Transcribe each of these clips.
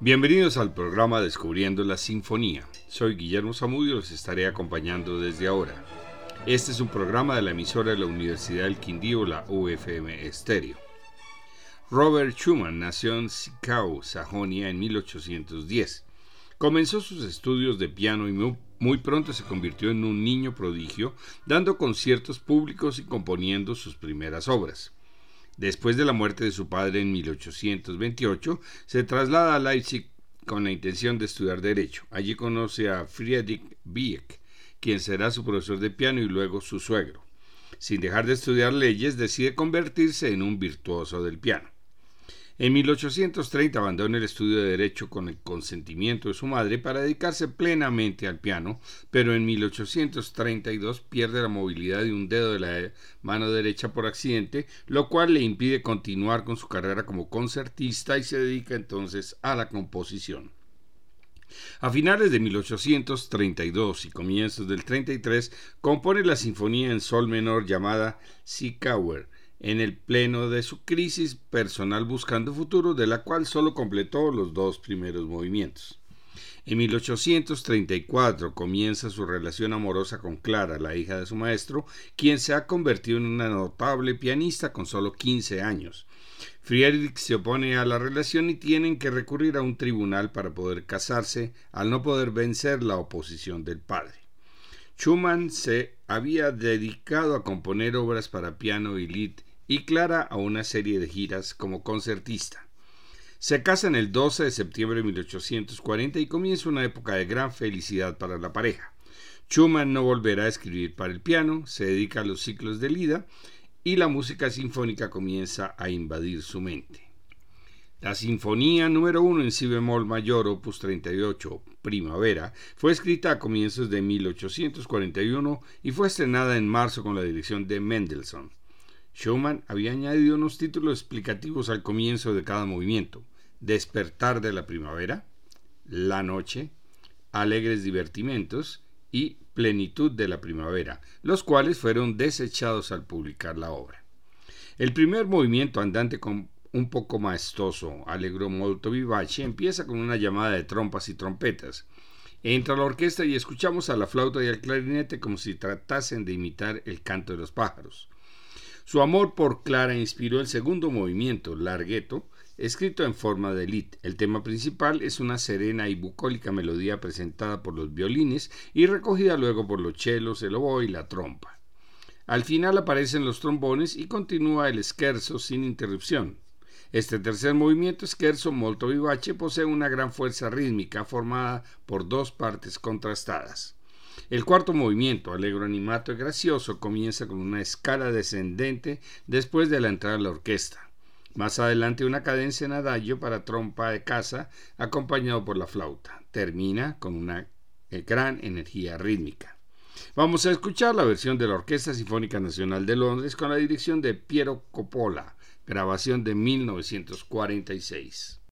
Bienvenidos al programa Descubriendo la Sinfonía. Soy Guillermo Zamudio y los estaré acompañando desde ahora. Este es un programa de la emisora de la Universidad del Quindío, la UFM Estéreo. Robert Schumann nació en Zwickau, Sajonia, en 1810. Comenzó sus estudios de piano y muy pronto se convirtió en un niño prodigio, dando conciertos públicos y componiendo sus primeras obras. Después de la muerte de su padre en 1828, se traslada a Leipzig con la intención de estudiar Derecho. Allí conoce a Friedrich Wieck, quien será su profesor de piano y luego su suegro. Sin dejar de estudiar leyes, decide convertirse en un virtuoso del piano. En 1830 abandona el estudio de Derecho con el consentimiento de su madre para dedicarse plenamente al piano, pero en 1832 pierde la movilidad de un dedo de la mano derecha por accidente, lo cual le impide continuar con su carrera como concertista y se dedica entonces a la composición. A finales de 1832 y comienzos del 33 compone la sinfonía en sol menor llamada Sikauer, en el pleno de su crisis personal buscando futuro, de la cual solo completó los dos primeros movimientos. En 1834 comienza su relación amorosa con Clara, la hija de su maestro, quien se ha convertido en una notable pianista con solo 15 años. Friedrich se opone a la relación y tienen que recurrir a un tribunal para poder casarse, al no poder vencer la oposición del padre. Schumann se había dedicado a componer obras para piano y lied y Clara a una serie de giras como concertista. Se casan el 12 de septiembre de 1840 y comienza una época de gran felicidad para la pareja. Schumann no volverá a escribir para el piano, se dedica a los ciclos de Lida y la música sinfónica comienza a invadir su mente. La Sinfonía número 1 en si bemol mayor, opus 38, Primavera, fue escrita a comienzos de 1841 y fue estrenada en marzo con la dirección de Mendelssohn. Schumann había añadido unos títulos explicativos al comienzo de cada movimiento. Despertar de la primavera, La noche, Alegres divertimentos y Plenitud de la primavera, los cuales fueron desechados al publicar la obra. El primer movimiento andante con un poco maestoso, Allegro molto vivace, empieza con una llamada de trompas y trompetas. Entra la orquesta y escuchamos a la flauta y al clarinete como si tratasen de imitar el canto de los pájaros. Su amor por Clara inspiró el segundo movimiento, Larghetto, escrito en forma de lit. El tema principal es una serena y bucólica melodía presentada por los violines y recogida luego por los chelos, el oboe y la trompa. Al final aparecen los trombones y continúa el scherzo sin interrupción. Este tercer movimiento, scherzo molto vivace, posee una gran fuerza rítmica formada por dos partes contrastadas. El cuarto movimiento, alegro animato y gracioso, comienza con una escala descendente después de la entrada de la orquesta. Más adelante una cadencia en adagio para trompa de casa acompañado por la flauta. Termina con una eh, gran energía rítmica. Vamos a escuchar la versión de la Orquesta Sinfónica Nacional de Londres con la dirección de Piero Coppola, grabación de 1946.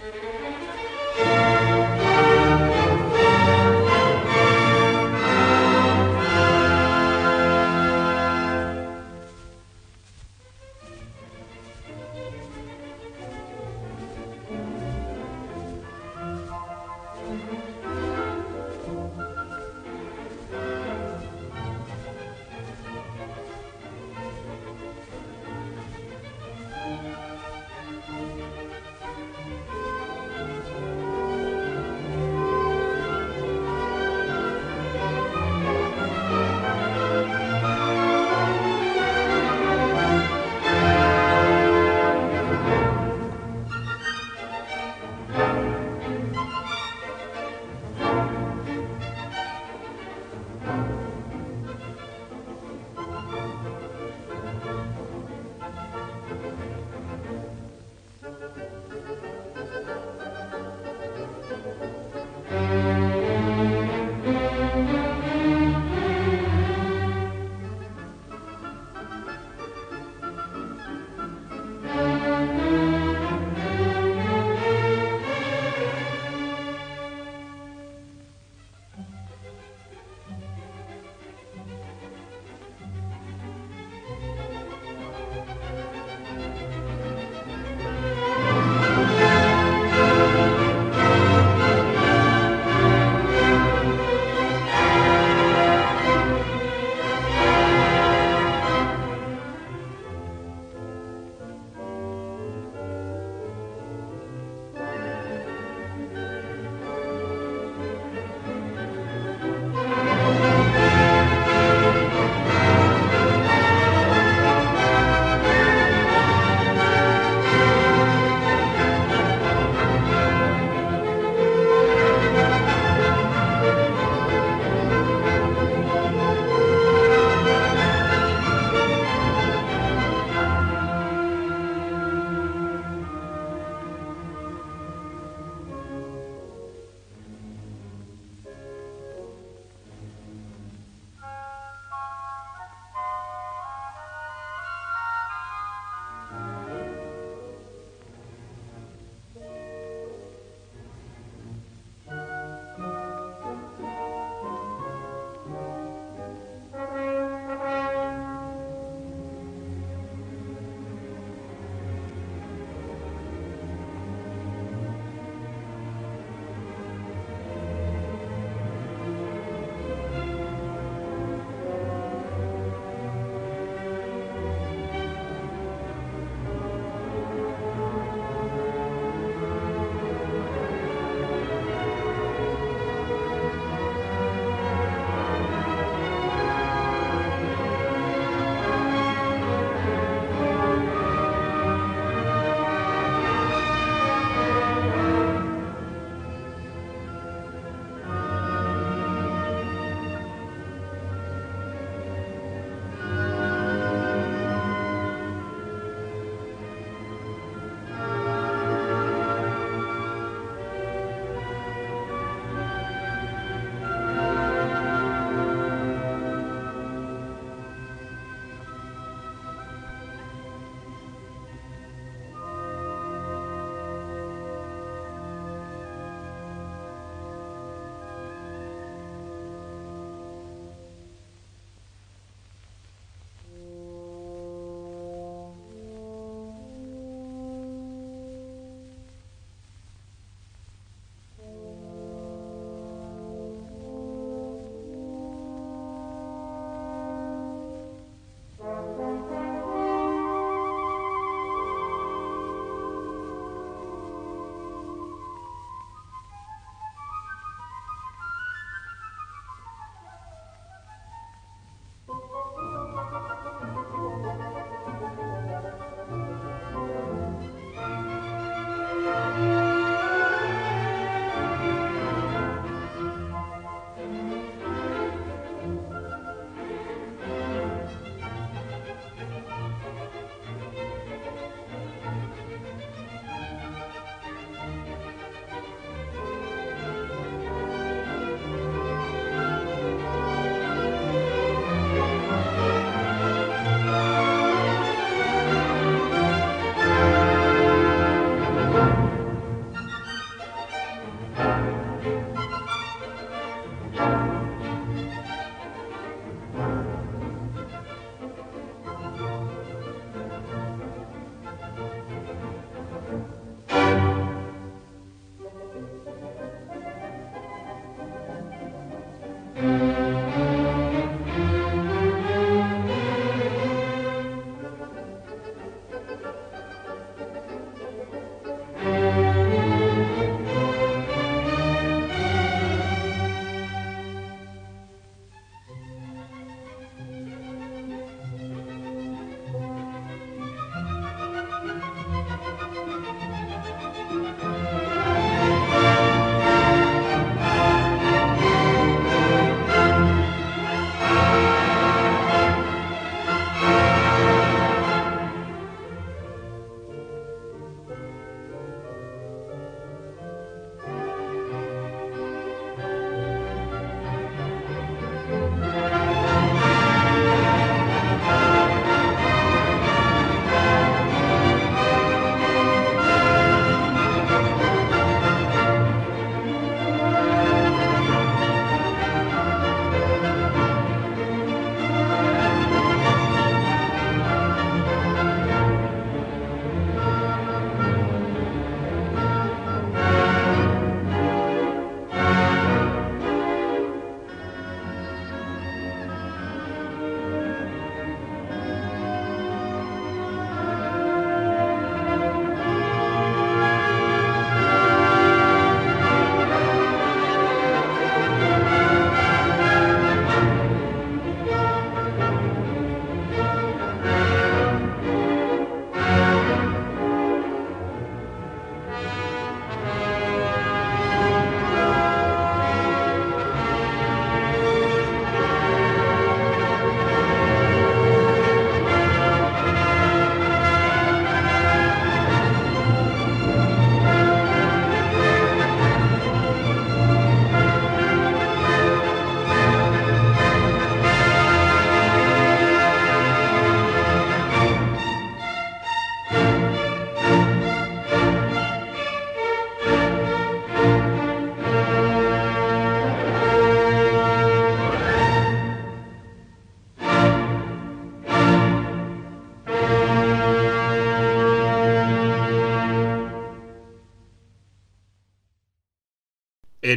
Mm-hmm.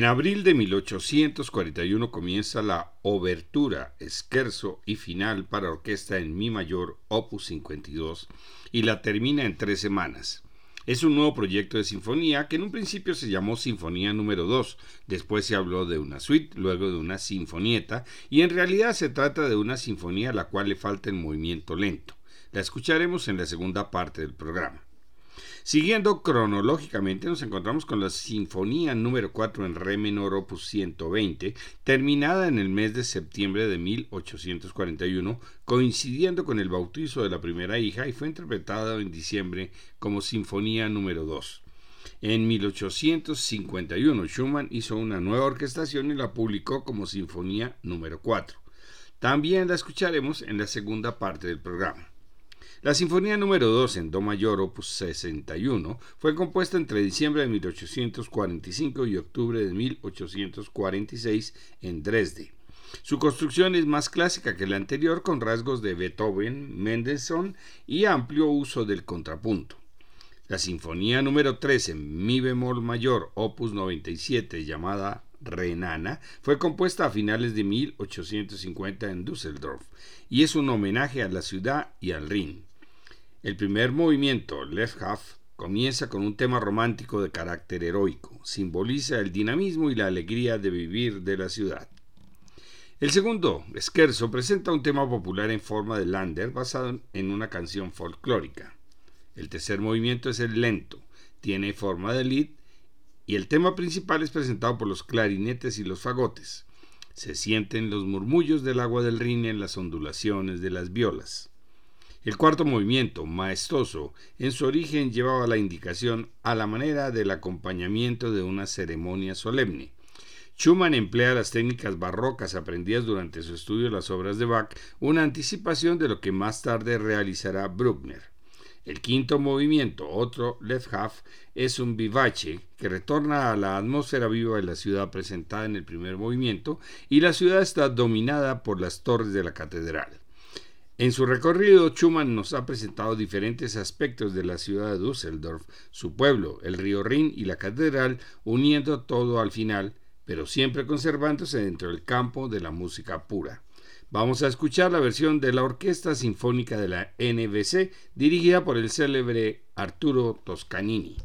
En abril de 1841 comienza la Obertura, Scherzo y Final para orquesta en Mi mayor, opus 52, y la termina en tres semanas. Es un nuevo proyecto de sinfonía que en un principio se llamó Sinfonía número 2, después se habló de una suite, luego de una sinfonieta, y en realidad se trata de una sinfonía a la cual le falta el movimiento lento. La escucharemos en la segunda parte del programa. Siguiendo cronológicamente, nos encontramos con la Sinfonía número 4 en Re menor opus 120, terminada en el mes de septiembre de 1841, coincidiendo con el bautizo de la primera hija y fue interpretada en diciembre como Sinfonía número 2. En 1851 Schumann hizo una nueva orquestación y la publicó como Sinfonía número 4. También la escucharemos en la segunda parte del programa. La Sinfonía número 2 en Do mayor, opus 61, fue compuesta entre diciembre de 1845 y octubre de 1846 en Dresde. Su construcción es más clásica que la anterior, con rasgos de Beethoven, Mendelssohn y amplio uso del contrapunto. La Sinfonía número 3 en Mi bemol mayor, opus 97, llamada Renana, fue compuesta a finales de 1850 en Düsseldorf y es un homenaje a la ciudad y al Rin. El primer movimiento, Left Half, comienza con un tema romántico de carácter heroico. Simboliza el dinamismo y la alegría de vivir de la ciudad. El segundo, Scherzo, presenta un tema popular en forma de lander basado en una canción folclórica. El tercer movimiento es el lento, tiene forma de lead y el tema principal es presentado por los clarinetes y los fagotes. Se sienten los murmullos del agua del Rin en las ondulaciones de las violas. El cuarto movimiento, maestoso, en su origen llevaba la indicación a la manera del acompañamiento de una ceremonia solemne. Schumann emplea las técnicas barrocas aprendidas durante su estudio de las obras de Bach, una anticipación de lo que más tarde realizará Bruckner. El quinto movimiento, otro left half, es un vivace que retorna a la atmósfera viva de la ciudad presentada en el primer movimiento y la ciudad está dominada por las torres de la catedral. En su recorrido, Schumann nos ha presentado diferentes aspectos de la ciudad de Düsseldorf, su pueblo, el río Rin y la catedral, uniendo todo al final, pero siempre conservándose dentro del campo de la música pura. Vamos a escuchar la versión de la Orquesta Sinfónica de la NBC, dirigida por el célebre Arturo Toscanini.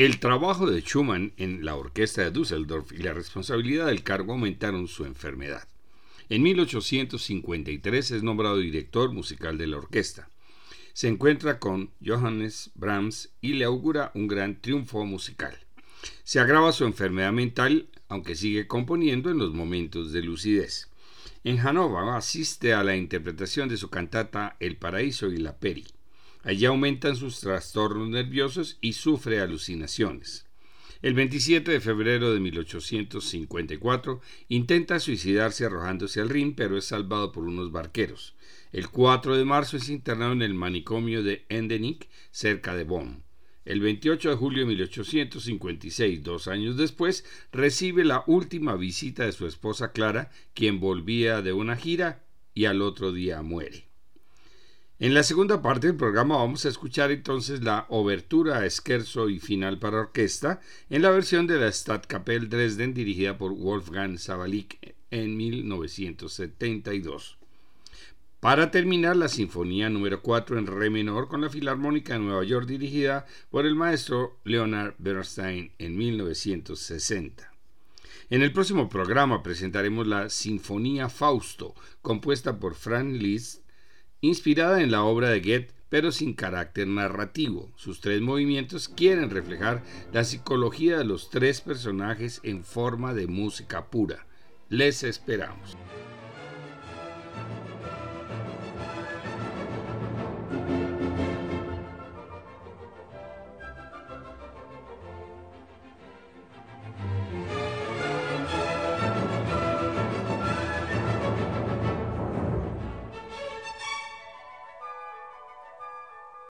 El trabajo de Schumann en la orquesta de Düsseldorf y la responsabilidad del cargo aumentaron su enfermedad. En 1853 es nombrado director musical de la orquesta. Se encuentra con Johannes Brahms y le augura un gran triunfo musical. Se agrava su enfermedad mental, aunque sigue componiendo en los momentos de lucidez. En Hannover asiste a la interpretación de su cantata El Paraíso y la Peri. Allí aumentan sus trastornos nerviosos y sufre alucinaciones. El 27 de febrero de 1854 intenta suicidarse arrojándose al Rin, pero es salvado por unos barqueros. El 4 de marzo es internado en el manicomio de Endenich, cerca de Bonn. El 28 de julio de 1856, dos años después, recibe la última visita de su esposa Clara, quien volvía de una gira y al otro día muere. En la segunda parte del programa vamos a escuchar entonces la obertura a y final para orquesta en la versión de la Stadtkapelle Dresden dirigida por Wolfgang Zabalik en 1972. Para terminar, la Sinfonía número 4 en Re menor con la Filarmónica de Nueva York dirigida por el maestro Leonard Bernstein en 1960. En el próximo programa presentaremos la Sinfonía Fausto, compuesta por Franz Liszt inspirada en la obra de Goethe, pero sin carácter narrativo. Sus tres movimientos quieren reflejar la psicología de los tres personajes en forma de música pura. Les esperamos.